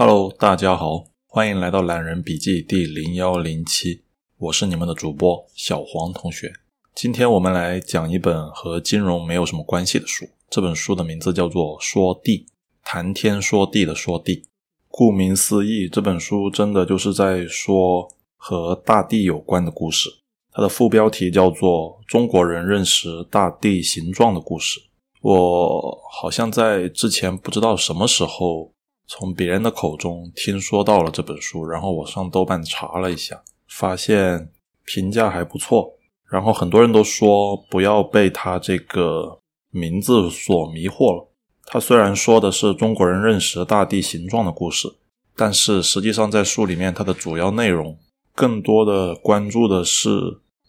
Hello，大家好，欢迎来到懒人笔记第零幺零七，我是你们的主播小黄同学。今天我们来讲一本和金融没有什么关系的书，这本书的名字叫做《说地》，谈天说地的说地。顾名思义，这本书真的就是在说和大地有关的故事。它的副标题叫做《中国人认识大地形状的故事》。我好像在之前不知道什么时候从别人的口中听说到了这本书，然后我上豆瓣查了一下，发现评价还不错。然后很多人都说不要被它这个名字所迷惑了。它虽然说的是中国人认识大地形状的故事，但是实际上在书里面，它的主要内容更多的关注的是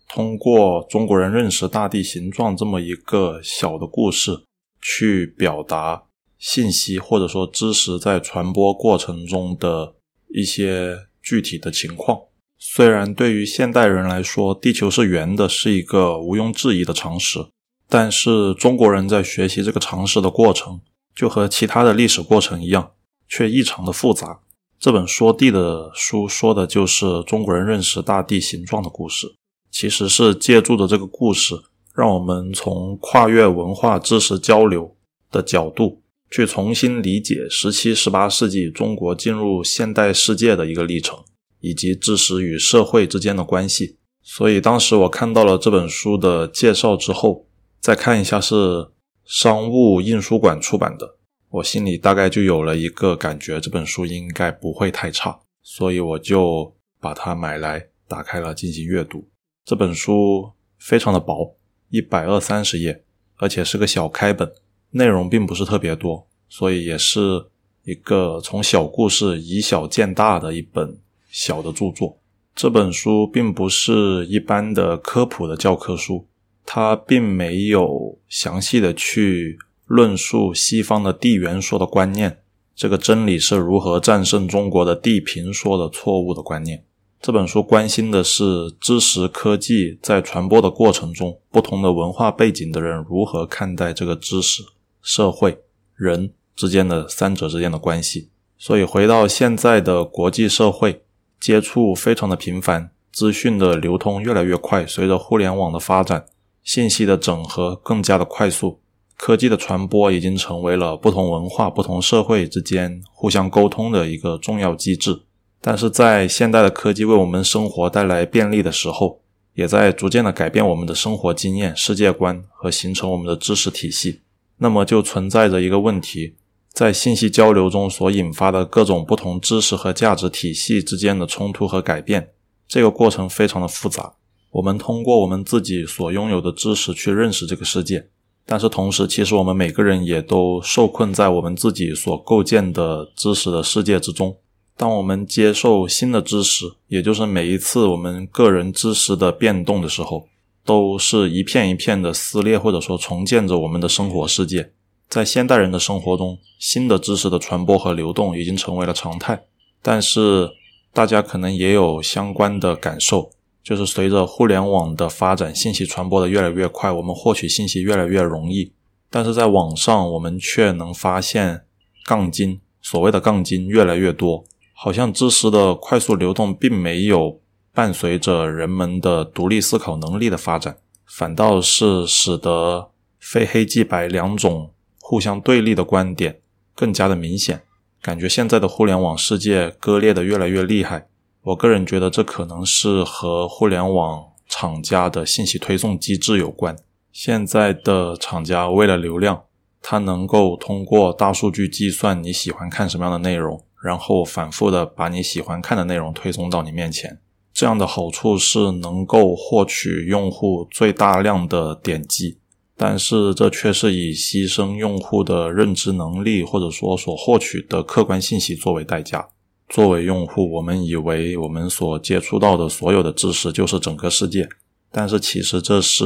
通过中国人认识大地形状这么一个小的故事，去表达信息或者说知识在传播过程中的一些具体的情况。虽然对于现代人来说，地球是圆的是一个毋庸置疑的常识，但是中国人在学习这个常识的过程。就和其他的历史过程一样，却异常的复杂。这本说地的书说的就是中国人认识大地形状的故事，其实是借助的这个故事，让我们从跨越文化知识交流的角度，去重新理解十七、十八世纪中国进入现代世界的一个历程，以及知识与社会之间的关系。所以当时我看到了这本书的介绍之后，再看一下是。商务印书馆出版的，我心里大概就有了一个感觉，这本书应该不会太差，所以我就把它买来，打开了进行阅读。这本书非常的薄，一百二三十页，而且是个小开本，内容并不是特别多，所以也是一个从小故事以小见大的一本小的著作。这本书并不是一般的科普的教科书。它并没有详细的去论述西方的地缘说的观念，这个真理是如何战胜中国的地平说的错误的观念。这本书关心的是知识科技在传播的过程中，不同的文化背景的人如何看待这个知识、社会、人之间的三者之间的关系。所以回到现在的国际社会，接触非常的频繁，资讯的流通越来越快，随着互联网的发展。信息的整合更加的快速，科技的传播已经成为了不同文化、不同社会之间互相沟通的一个重要机制。但是在现代的科技为我们生活带来便利的时候，也在逐渐的改变我们的生活经验、世界观和形成我们的知识体系。那么就存在着一个问题，在信息交流中所引发的各种不同知识和价值体系之间的冲突和改变，这个过程非常的复杂。我们通过我们自己所拥有的知识去认识这个世界，但是同时，其实我们每个人也都受困在我们自己所构建的知识的世界之中。当我们接受新的知识，也就是每一次我们个人知识的变动的时候，都是一片一片的撕裂，或者说重建着我们的生活世界。在现代人的生活中，新的知识的传播和流动已经成为了常态。但是，大家可能也有相关的感受。就是随着互联网的发展，信息传播的越来越快，我们获取信息越来越容易。但是在网上，我们却能发现杠精，所谓的杠精越来越多。好像知识的快速流动并没有伴随着人们的独立思考能力的发展，反倒是使得非黑即白两种互相对立的观点更加的明显。感觉现在的互联网世界割裂的越来越厉害。我个人觉得，这可能是和互联网厂家的信息推送机制有关。现在的厂家为了流量，它能够通过大数据计算你喜欢看什么样的内容，然后反复的把你喜欢看的内容推送到你面前。这样的好处是能够获取用户最大量的点击，但是这却是以牺牲用户的认知能力，或者说所获取的客观信息作为代价。作为用户，我们以为我们所接触到的所有的知识就是整个世界，但是其实这是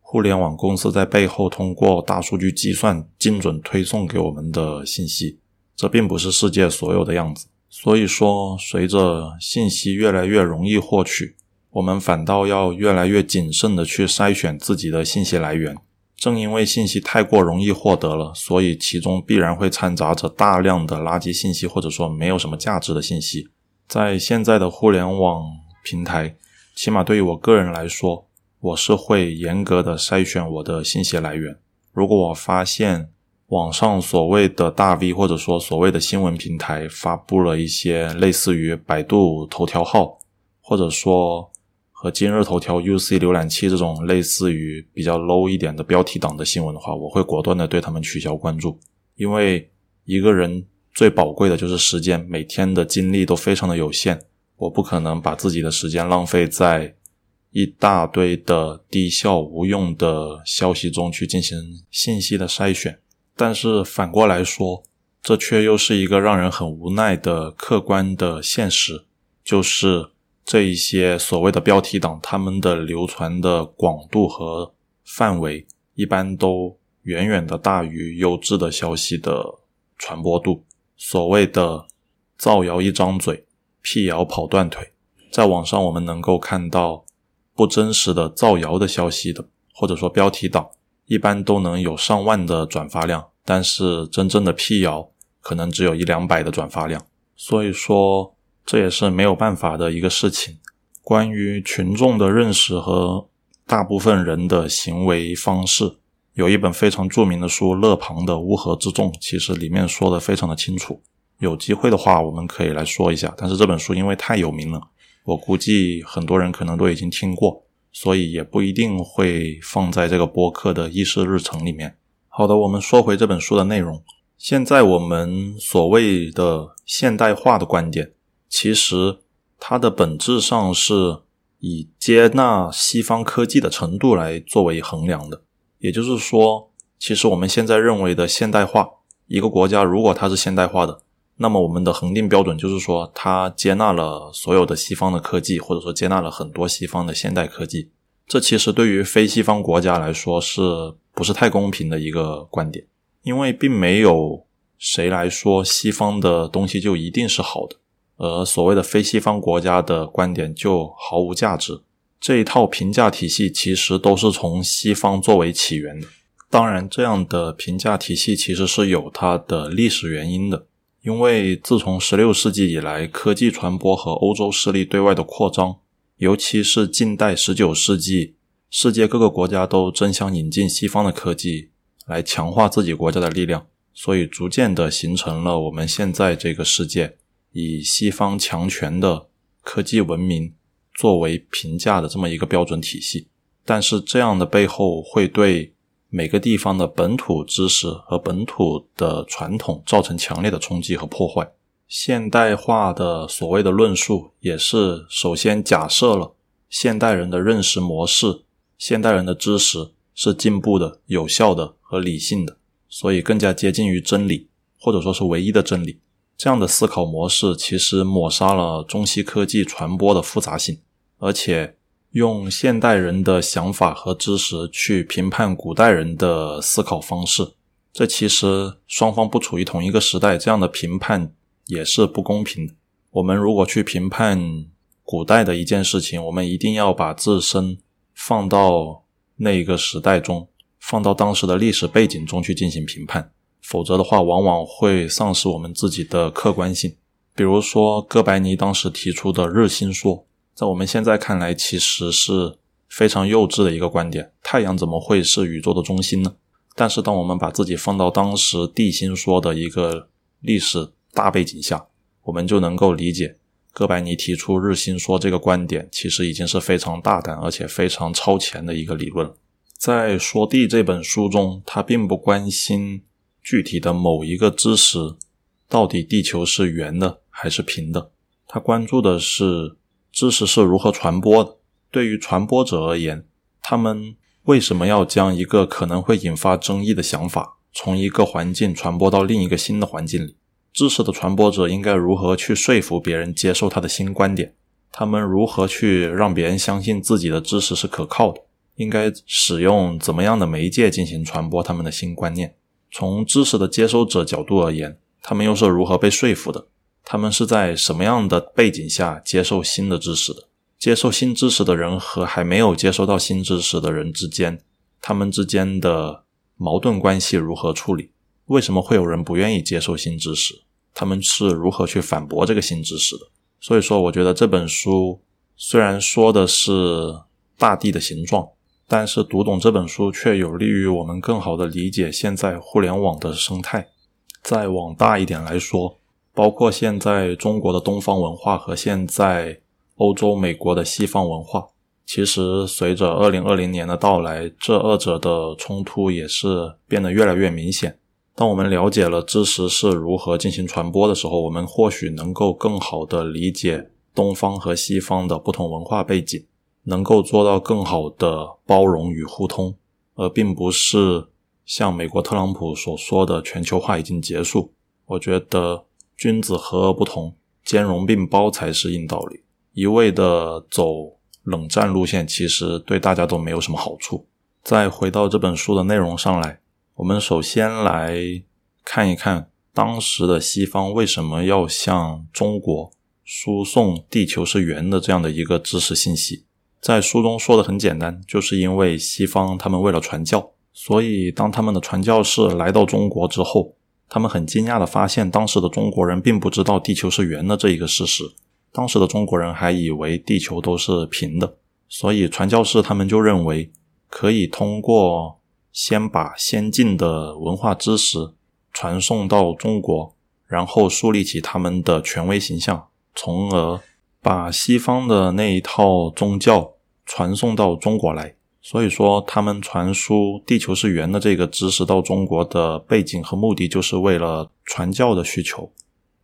互联网公司在背后通过大数据计算精准推送给我们的信息，这并不是世界所有的样子。所以说，随着信息越来越容易获取，我们反倒要越来越谨慎的去筛选自己的信息来源，正因为信息太过容易获得了，所以其中必然会掺杂着大量的垃圾信息，或者说没有什么价值的信息。在现在的互联网平台，起码对于我个人来说，我是会严格的筛选我的信息来源。如果我发现网上所谓的大 V 或者说所谓的新闻平台发布了一些类似于百度头条号，或者说和今日头条 UC 浏览器这种类似于比较 low 一点的标题党的新闻的话，我会果断的对他们取消关注。因为一个人最宝贵的就是时间，每天的精力都非常的有限，我不可能把自己的时间浪费在一大堆的低效无用的消息中去进行信息的筛选。但是反过来说，这却又是一个让人很无奈的客观的现实，就是这一些所谓的标题党，他们的流传的广度和范围，一般都远远的大于优质的消息的传播度。所谓的造谣一张嘴，辟谣跑断腿，在网上我们能够看到不真实的造谣的消息的，或者说标题党。一般都能有上万的转发量，但是真正的辟谣可能只有一两百的转发量，所以说这也是没有办法的一个事情。关于群众的认识和大部分人的行为方式，有一本非常著名的书《勒庞的乌合之众》，其实里面说的非常的清楚。有机会的话，我们可以来说一下。但是这本书因为太有名了，我估计很多人可能都已经听过。所以也不一定会放在这个播客的议事日程里面。好的，我们说回这本书的内容。现在我们所谓的现代化的观点，其实它的本质上是以接纳西方科技的程度来作为衡量的。也就是说，其实我们现在认为的现代化，一个国家如果它是现代化的。那么我们的恒定标准就是说，它接纳了所有的西方的科技，或者说接纳了很多西方的现代科技。这其实对于非西方国家来说，是不是太公平的一个观点？因为并没有谁来说西方的东西就一定是好的，而所谓的非西方国家的观点就毫无价值。这一套评价体系其实都是从西方作为起源的。当然，这样的评价体系其实是有它的历史原因的。因为自从十六世纪以来，科技传播和欧洲势力对外的扩张，尤其是近代十九世纪，世界各个国家都争相引进西方的科技来强化自己国家的力量，所以逐渐的形成了我们现在这个世界以西方强权的科技文明作为评价的这么一个标准体系。但是这样的背后会对。每个地方的本土知识和本土的传统造成强烈的冲击和破坏。现代化的所谓的论述，也是首先假设了现代人的认识模式、现代人的知识是进步的、有效的和理性的，所以更加接近于真理，或者说是唯一的真理。这样的思考模式其实抹杀了中西科技传播的复杂性，而且。用现代人的想法和知识去评判古代人的思考方式，这其实双方不处于同一个时代，这样的评判也是不公平的。我们如果去评判古代的一件事情，我们一定要把自身放到那一个时代中，放到当时的历史背景中去进行评判，否则的话，往往会丧失我们自己的客观性。比如说，哥白尼当时提出的日心说。在我们现在看来，其实是非常幼稚的一个观点。太阳怎么会是宇宙的中心呢？但是，当我们把自己放到当时地心说的一个历史大背景下，我们就能够理解哥白尼提出日心说这个观点，其实已经是非常大胆而且非常超前的一个理论了。在《说地》这本书中，他并不关心具体的某一个知识到底地球是圆的还是平的，他关注的是。知识是如何传播的？对于传播者而言，他们为什么要将一个可能会引发争议的想法从一个环境传播到另一个新的环境里？知识的传播者应该如何去说服别人接受他的新观点？他们如何去让别人相信自己的知识是可靠的？应该使用怎么样的媒介进行传播他们的新观念？从知识的接收者角度而言，他们又是如何被说服的？他们是在什么样的背景下接受新的知识的？接受新知识的人和还没有接收到新知识的人之间，他们之间的矛盾关系如何处理？为什么会有人不愿意接受新知识？他们是如何去反驳这个新知识的？所以说，我觉得这本书虽然说的是大地的形状，但是读懂这本书却有利于我们更好的理解现在互联网的生态。再往大一点来说，包括现在中国的东方文化和现在欧洲、美国的西方文化。其实，随着二零二零年的到来，这二者的冲突也是变得越来越明显。当我们了解了知识是如何进行传播的时候，我们或许能够更好的理解东方和西方的不同文化背景，能够做到更好的包容与互通，而并不是像美国特朗普所说的全球化已经结束。我觉得君子和而不同，兼容并包才是硬道理。一味的走。冷战路线其实对大家都没有什么好处。再回到这本书的内容上来，我们首先来看一看当时的西方为什么要向中国输送地球是圆的这样的一个知识信息。在书中说的很简单，就是因为西方他们为了传教，所以当他们的传教士来到中国之后，他们很惊讶的发现，当时的中国人并不知道地球是圆的这一个事实。当时的中国人还以为地球都是平的，所以传教士他们就认为可以通过先把先进的文化知识传送到中国，然后树立起他们的权威形象，从而把西方的那一套宗教传送到中国来。所以说，他们传输地球是圆的这个知识到中国的背景和目的，就是为了传教的需求。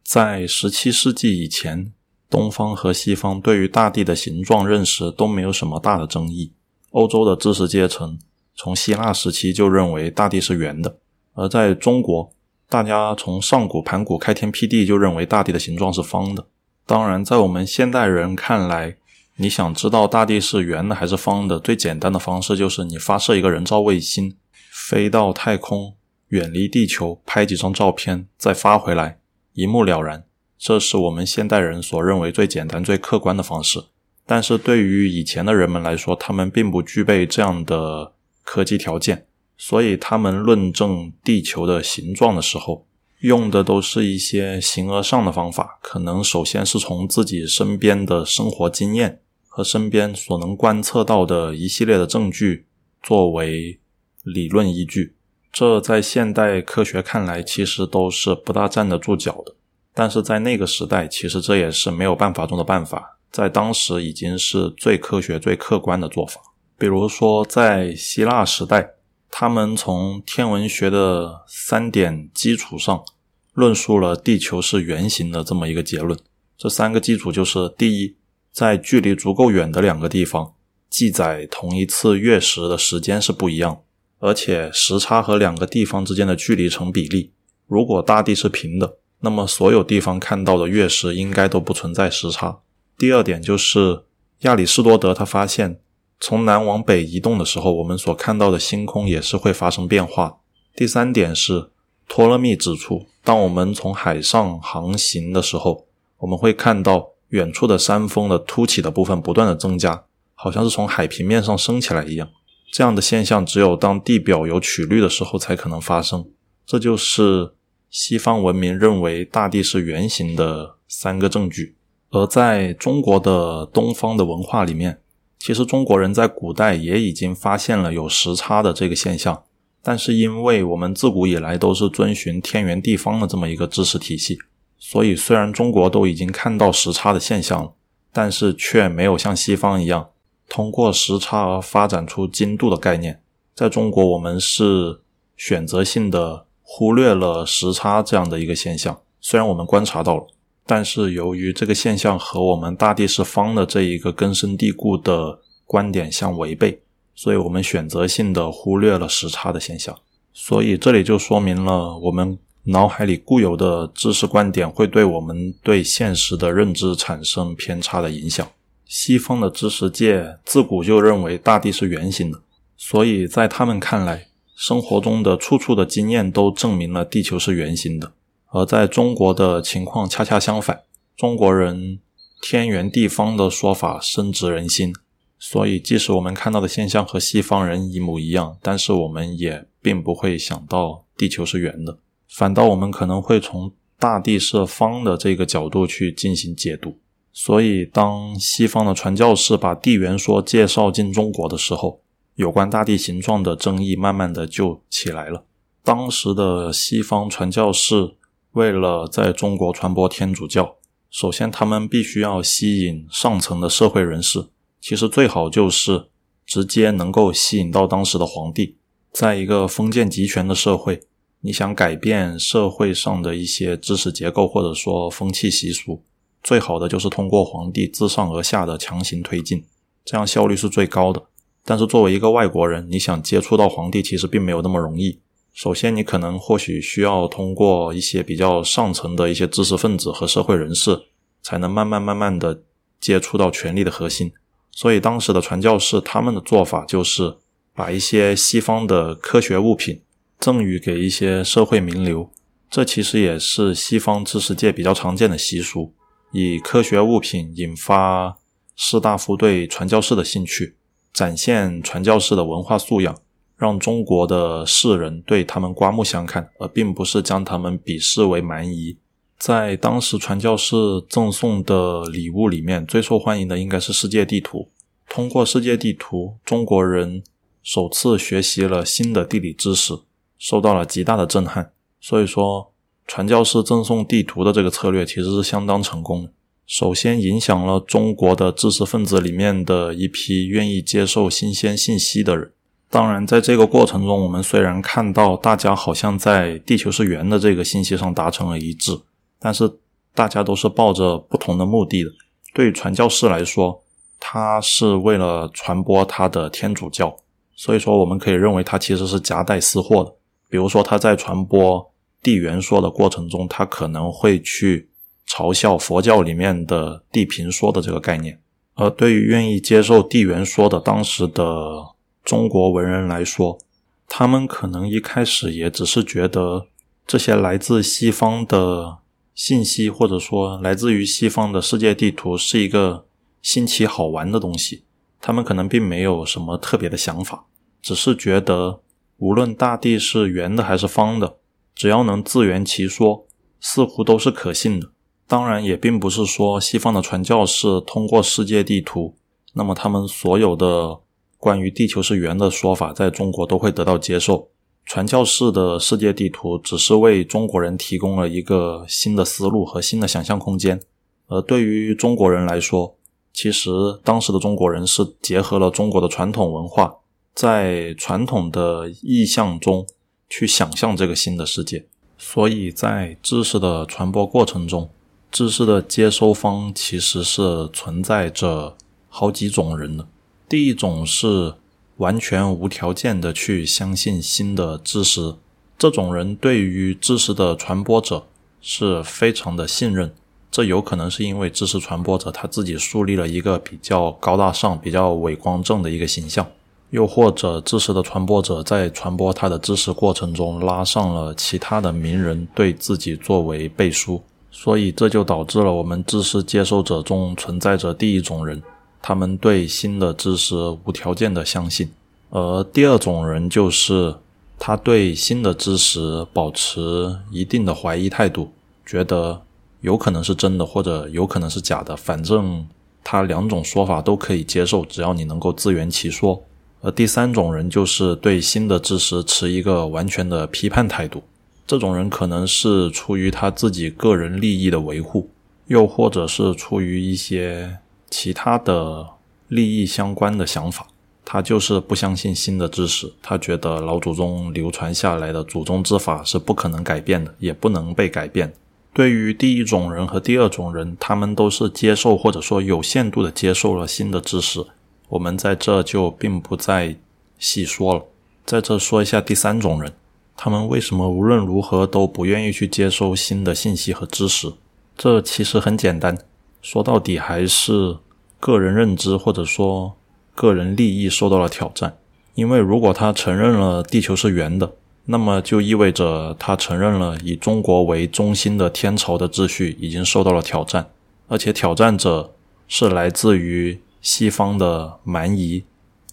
在十七世纪以前。东方和西方对于大地的形状认识都没有什么大的争议。欧洲的知识阶层从希腊时期就认为大地是圆的，而在中国，大家从上古盘古开天辟地就认为大地的形状是方的。当然，在我们现代人看来，你想知道大地是圆的还是方的，最简单的方式就是你发射一个人造卫星，飞到太空，远离地球，拍几张照片，再发回来，一目了然。这是我们现代人所认为最简单、最客观的方式，但是对于以前的人们来说，他们并不具备这样的科技条件，所以他们论证地球的形状的时候，用的都是一些形而上的方法。可能首先是从自己身边的生活经验和身边所能观测到的一系列的证据作为理论依据，这在现代科学看来，其实都是不大站得住脚的。但是在那个时代，其实这也是没有办法中的办法，在当时已经是最科学、最客观的做法。比如说，在希腊时代，他们从天文学的三点基础上论述了地球是圆形的这么一个结论。这三个基础就是：第一，在距离足够远的两个地方，记载同一次月食的时间是不一样，而且时差和两个地方之间的距离成比例。如果大地是平的，那么，所有地方看到的月食应该都不存在时差。第二点就是亚里士多德他发现，从南往北移动的时候，我们所看到的星空也是会发生变化。第三点是托勒密指出，当我们从海上航行的时候，我们会看到远处的山峰的凸起的部分不断的增加，好像是从海平面上升起来一样。这样的现象只有当地表有曲率的时候才可能发生。这就是。西方文明认为大地是圆形的三个证据，而在中国的东方的文化里面，其实中国人在古代也已经发现了有时差的这个现象，但是因为我们自古以来都是遵循天圆地方的这么一个知识体系，所以虽然中国都已经看到时差的现象了，但是却没有像西方一样通过时差而发展出精度的概念。在中国，我们是选择性的。忽略了时差这样的一个现象，虽然我们观察到了，但是由于这个现象和我们大地是方的这一个根深蒂固的观点相违背，所以我们选择性的忽略了时差的现象。所以这里就说明了我们脑海里固有的知识观点会对我们对现实的认知产生偏差的影响。西方的知识界自古就认为大地是圆形的，所以在他们看来。生活中的处处的经验都证明了地球是圆形的，而在中国的情况恰恰相反。中国人“天圆地方”的说法深植人心，所以即使我们看到的现象和西方人一模一样，但是我们也并不会想到地球是圆的，反倒我们可能会从大地是方的这个角度去进行解读。所以，当西方的传教士把地缘说介绍进中国的时候，有关大地形状的争议慢慢的就起来了。当时的西方传教士为了在中国传播天主教，首先他们必须要吸引上层的社会人士，其实最好就是直接能够吸引到当时的皇帝。在一个封建集权的社会，你想改变社会上的一些知识结构或者说风气习俗。最好的就是通过皇帝自上而下的强行推进，这样效率是最高的。但是作为一个外国人，你想接触到皇帝，其实并没有那么容易。首先，你可能或许需要通过一些比较上层的一些知识分子和社会人士，才能慢慢慢慢的接触到权力的核心。所以，当时的传教士他们的做法就是把一些西方的科学物品赠予给一些社会名流，这其实也是西方知识界比较常见的习俗。以科学物品引发士大夫对传教士的兴趣，展现传教士的文化素养，让中国的士人对他们刮目相看，而并不是将他们鄙视为蛮夷。在当时传教士赠送的礼物里面，最受欢迎的应该是世界地图。通过世界地图，中国人首次学习了新的地理知识，受到了极大的震撼。所以说。传教士赠送地图的这个策略其实是相当成功的。首先，影响了中国的知识分子里面的一批愿意接受新鲜信息的人。当然，在这个过程中，我们虽然看到大家好像在地球是圆的这个信息上达成了一致，但是大家都是抱着不同的目的的。对于传教士来说，他是为了传播他的天主教，所以说我们可以认为他其实是夹带私货的。比如说，他在传播。地缘说的过程中，他可能会去嘲笑佛教里面的地平说的这个概念。而对于愿意接受地缘说的当时的中国文人来说，他们可能一开始也只是觉得这些来自西方的信息，或者说来自于西方的世界地图是一个新奇好玩的东西。他们可能并没有什么特别的想法，只是觉得无论大地是圆的还是方的。只要能自圆其说，似乎都是可信的。当然，也并不是说西方的传教士通过世界地图，那么他们所有的关于地球是圆的说法，在中国都会得到接受。传教士的世界地图只是为中国人提供了一个新的思路和新的想象空间。而对于中国人来说，其实当时的中国人是结合了中国的传统文化，在传统的意象中。去想象这个新的世界，所以在知识的传播过程中，知识的接收方其实是存在着好几种人的。第一种是完全无条件的去相信新的知识，这种人对于知识的传播者是非常的信任。这有可能是因为知识传播者他自己树立了一个比较高大上、比较伟光正的一个形象。又或者，知识的传播者在传播他的知识过程中，拉上了其他的名人对自己作为背书，所以这就导致了我们知识接受者中存在着第一种人，他们对新的知识无条件的相信；而第二种人就是他对新的知识保持一定的怀疑态度，觉得有可能是真的，或者有可能是假的，反正他两种说法都可以接受，只要你能够自圆其说。而第三种人就是对新的知识持一个完全的批判态度，这种人可能是出于他自己个人利益的维护，又或者是出于一些其他的利益相关的想法，他就是不相信新的知识，他觉得老祖宗流传下来的祖宗之法是不可能改变的，也不能被改变。对于第一种人和第二种人，他们都是接受或者说有限度的接受了新的知识。我们在这就并不再细说了，在这说一下第三种人，他们为什么无论如何都不愿意去接收新的信息和知识？这其实很简单，说到底还是个人认知或者说个人利益受到了挑战。因为如果他承认了地球是圆的，那么就意味着他承认了以中国为中心的天朝的秩序已经受到了挑战，而且挑战者是来自于。西方的蛮夷，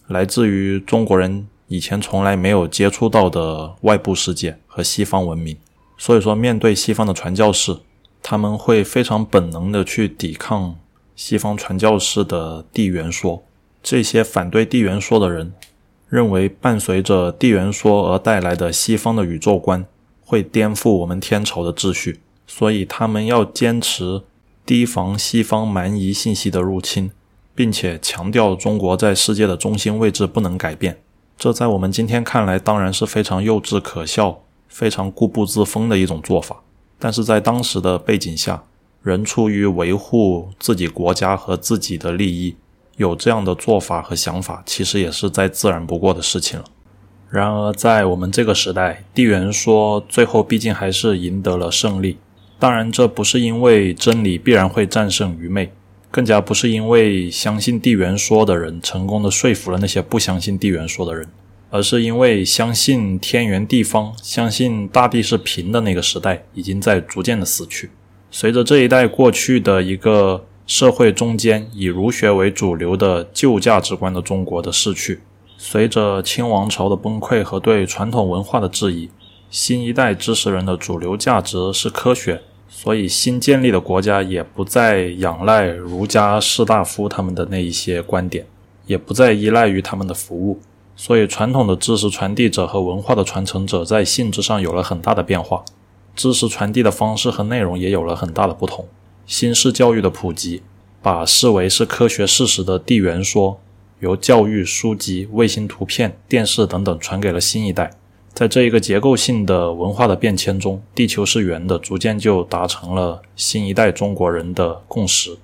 来自于中国人以前从来没有接触到的外部世界和西方文明。所以说，面对西方的传教士，他们会非常本能的去抵抗西方传教士的地缘说。这些反对地缘说的人，认为伴随着地缘说而带来的西方的宇宙观会颠覆我们天朝的秩序，所以他们要坚持提防西方蛮夷信息的入侵，并且强调中国在世界的中心位置不能改变。这在我们今天看来当然是非常幼稚可笑、非常固步自封的一种做法，但是在当时的背景下，人出于维护自己国家和自己的利益。有这样的做法和想法，其实也是再自然不过的事情了。然而，在我们这个时代，地缘说最后毕竟还是赢得了胜利。当然，这不是因为真理必然会战胜愚昧，更加不是因为相信地缘说的人成功的说服了那些不相信地缘说的人，而是因为相信天圆地方、相信大地是平的那个时代已经在逐渐的死去。随着这一代过去的一个。社会中间以儒学为主流的旧价值观的中国的逝去，随着清王朝的崩溃和对传统文化的质疑，新一代知识人的主流价值是科学，所以新建立的国家也不再仰赖儒家士大夫他们的那一些观点，也不再依赖于他们的服务，所以传统的知识传递者和文化的传承者在性质上有了很大的变化，知识传递的方式和内容也有了很大的不同。新式教育的普及，把视为是科学事实的地缘说，由教育书籍、卫星图片、电视等等传给了新一代。在这一个结构性的文化的变迁中，地球是圆的，逐渐就达成了新一代中国人的共识。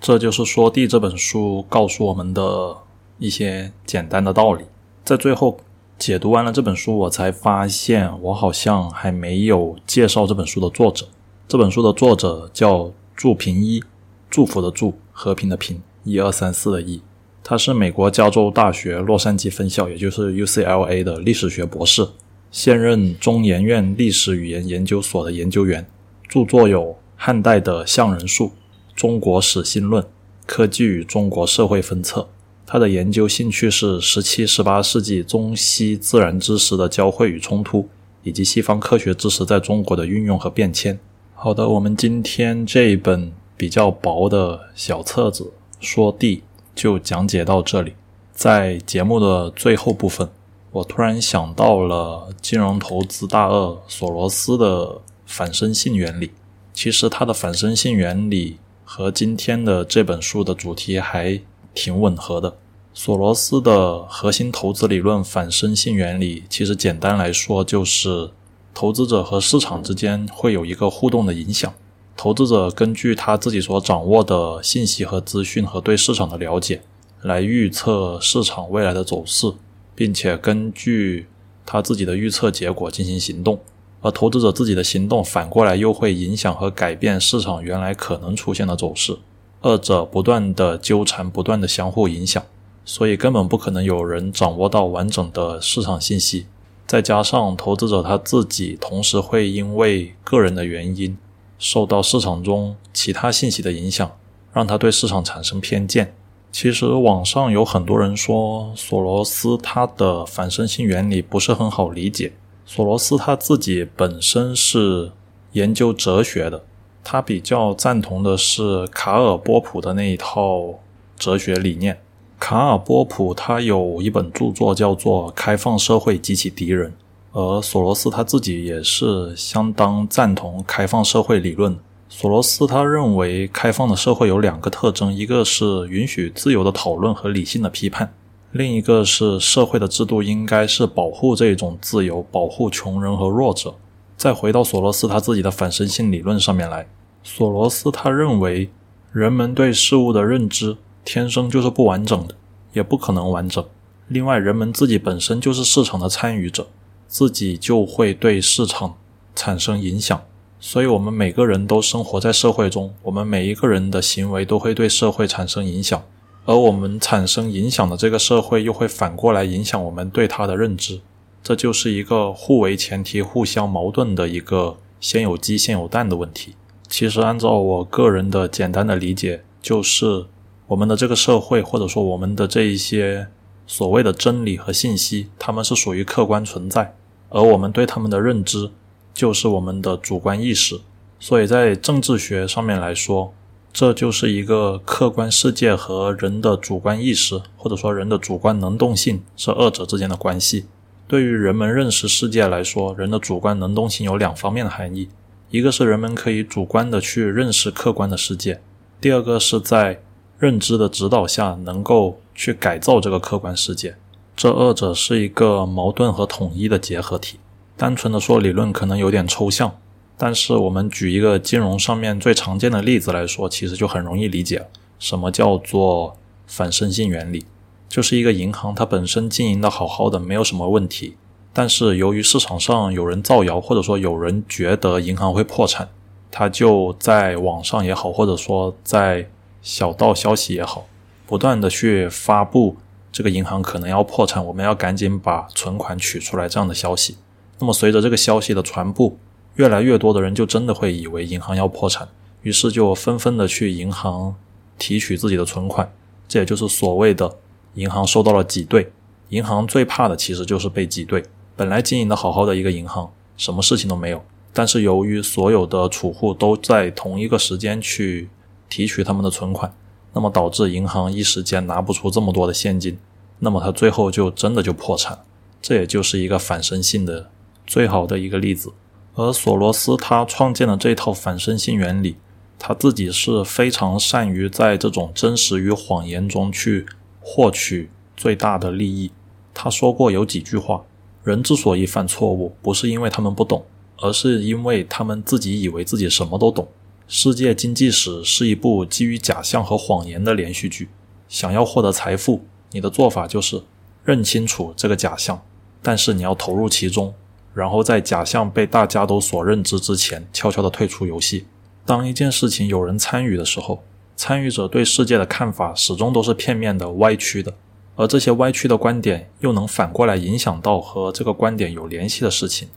这就是《说地》这本书告诉我们的一些简单的道理。在最后解读完了这本书，我才发现我好像还没有介绍这本书的作者。这本书的作者叫祝平一，祝福的祝，和平的平，一二三四的一。他是美国加州大学洛杉矶分校，也就是 UCLA 的历史学博士，现任中研院历史语言研究所的研究员。著作有《汉代的象人术》《中国史新论》《科技与中国社会分册》。他的研究兴趣是十七、十八世纪中西自然知识的交汇与冲突，以及西方科学知识在中国的运用和变迁。好的，我们今天这一本比较薄的小册子说地就讲解到这里。在节目的最后部分，我突然想到了金融投资大鳄索罗斯的反身性原理。其实他的反身性原理和今天的这本书的主题还挺吻合的。索罗斯的核心投资理论反身性原理，其实简单来说就是。投资者和市场之间会有一个互动的影响。投资者根据他自己所掌握的信息和资讯和对市场的了解，来预测市场未来的走势，并且根据他自己的预测结果进行行动。而投资者自己的行动反过来又会影响和改变市场原来可能出现的走势。二者不断的纠缠，不断的相互影响，所以根本不可能有人掌握到完整的市场信息。再加上投资者他自己，同时会因为个人的原因，受到市场中其他信息的影响，让他对市场产生偏见。其实网上有很多人说索罗斯他的反身性原理不是很好理解。索罗斯他自己本身是研究哲学的，他比较赞同的是卡尔波普的那一套哲学理念。卡尔波普他有一本著作叫做《开放社会及其敌人》，而索罗斯他自己也是相当赞同开放社会理论。索罗斯他认为，开放的社会有两个特征：一个是允许自由的讨论和理性的批判，另一个是社会的制度应该是保护这种自由，保护穷人和弱者。再回到索罗斯他自己的反身性理论上面来，索罗斯他认为，人们对事物的认知。天生就是不完整的，也不可能完整。另外，人们自己本身就是市场的参与者，自己就会对市场产生影响。所以，我们每个人都生活在社会中，我们每一个人的行为都会对社会产生影响，而我们产生影响的这个社会又会反过来影响我们对它的认知。这就是一个互为前提、互相矛盾的一个先有鸡先有蛋的问题。其实，按照我个人的简单的理解，就是。我们的这个社会，或者说我们的这一些所谓的真理和信息，他们是属于客观存在，而我们对他们的认知就是我们的主观意识。所以在政治学上面来说，这就是一个客观世界和人的主观意识，或者说人的主观能动性是二者之间的关系。对于人们认识世界来说，人的主观能动性有两方面的含义：一个是人们可以主观的去认识客观的世界；第二个是在认知的指导下能够去改造这个客观世界。这二者是一个矛盾和统一的结合体。单纯的说理论可能有点抽象。但是我们举一个金融上面最常见的例子来说，其实就很容易理解。什么叫做反身性原理？就是一个银行它本身经营的好好的，没有什么问题，但是由于市场上有人造谣，或者说有人觉得银行会破产，他就在网上也好，或者说在小道消息也好，不断的去发布这个银行可能要破产，我们要赶紧把存款取出来这样的消息。那么随着这个消息的传播，越来越多的人就真的会以为银行要破产，于是就纷纷的去银行提取自己的存款，这也就是所谓的银行受到了挤兑。银行最怕的其实就是被挤兑。本来经营的好好的一个银行，什么事情都没有，但是由于所有的储户都在同一个时间去提取他们的存款，那么导致银行一时间拿不出这么多的现金，那么他最后就真的就破产。这也就是一个反身性的最好的一个例子。而索罗斯他创建的这套反身性原理，他自己是非常善于在这种真实与谎言中去获取最大的利益。他说过有几句话：人之所以犯错误，不是因为他们不懂，而是因为他们自己以为自己什么都懂。世界经济史是一部基于假象和谎言的连续剧。想要获得财富，你的做法就是认清楚这个假象，但是你要投入其中。然后在假象被大家都所认知之前，悄悄地退出游戏。当一件事情有人参与的时候，参与者对世界的看法始终都是片面的、歪曲的，而这些歪曲的观点又能反过来影响到和这个观点有联系的事情。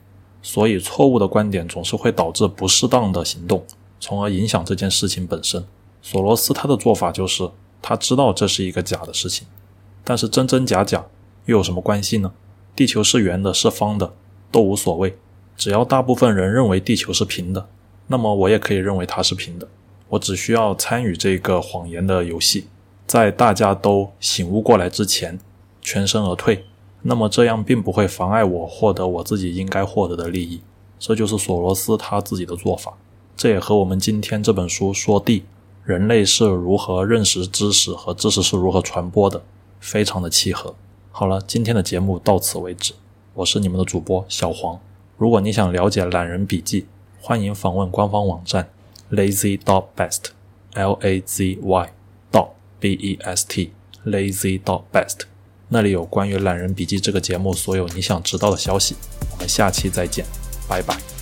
所以，错误的观点总是会导致不适当的行动，从而影响这件事情本身。索罗斯他的做法就是，他知道这是一个假的事情，但是真真假假又有什么关系呢？地球是圆的，是方的。都无所谓，只要大部分人认为地球是平的，那么我也可以认为它是平的。我只需要参与这个谎言的游戏，在大家都醒悟过来之前全身而退。那么这样并不会妨碍我获得我自己应该获得的利益。这就是索罗斯他自己的做法，这也和我们今天这本书说地人类是如何认识知识和知识是如何传播的非常的契合。好了，今天的节目到此为止。我是你们的主播小黄。如果你想了解懒人笔记，欢迎访问官方网站 lazy dot best，l a z y dot b e s t lazy dot best，那里有关于懒人笔记这个节目所有你想知道的消息。我们下期再见，拜拜。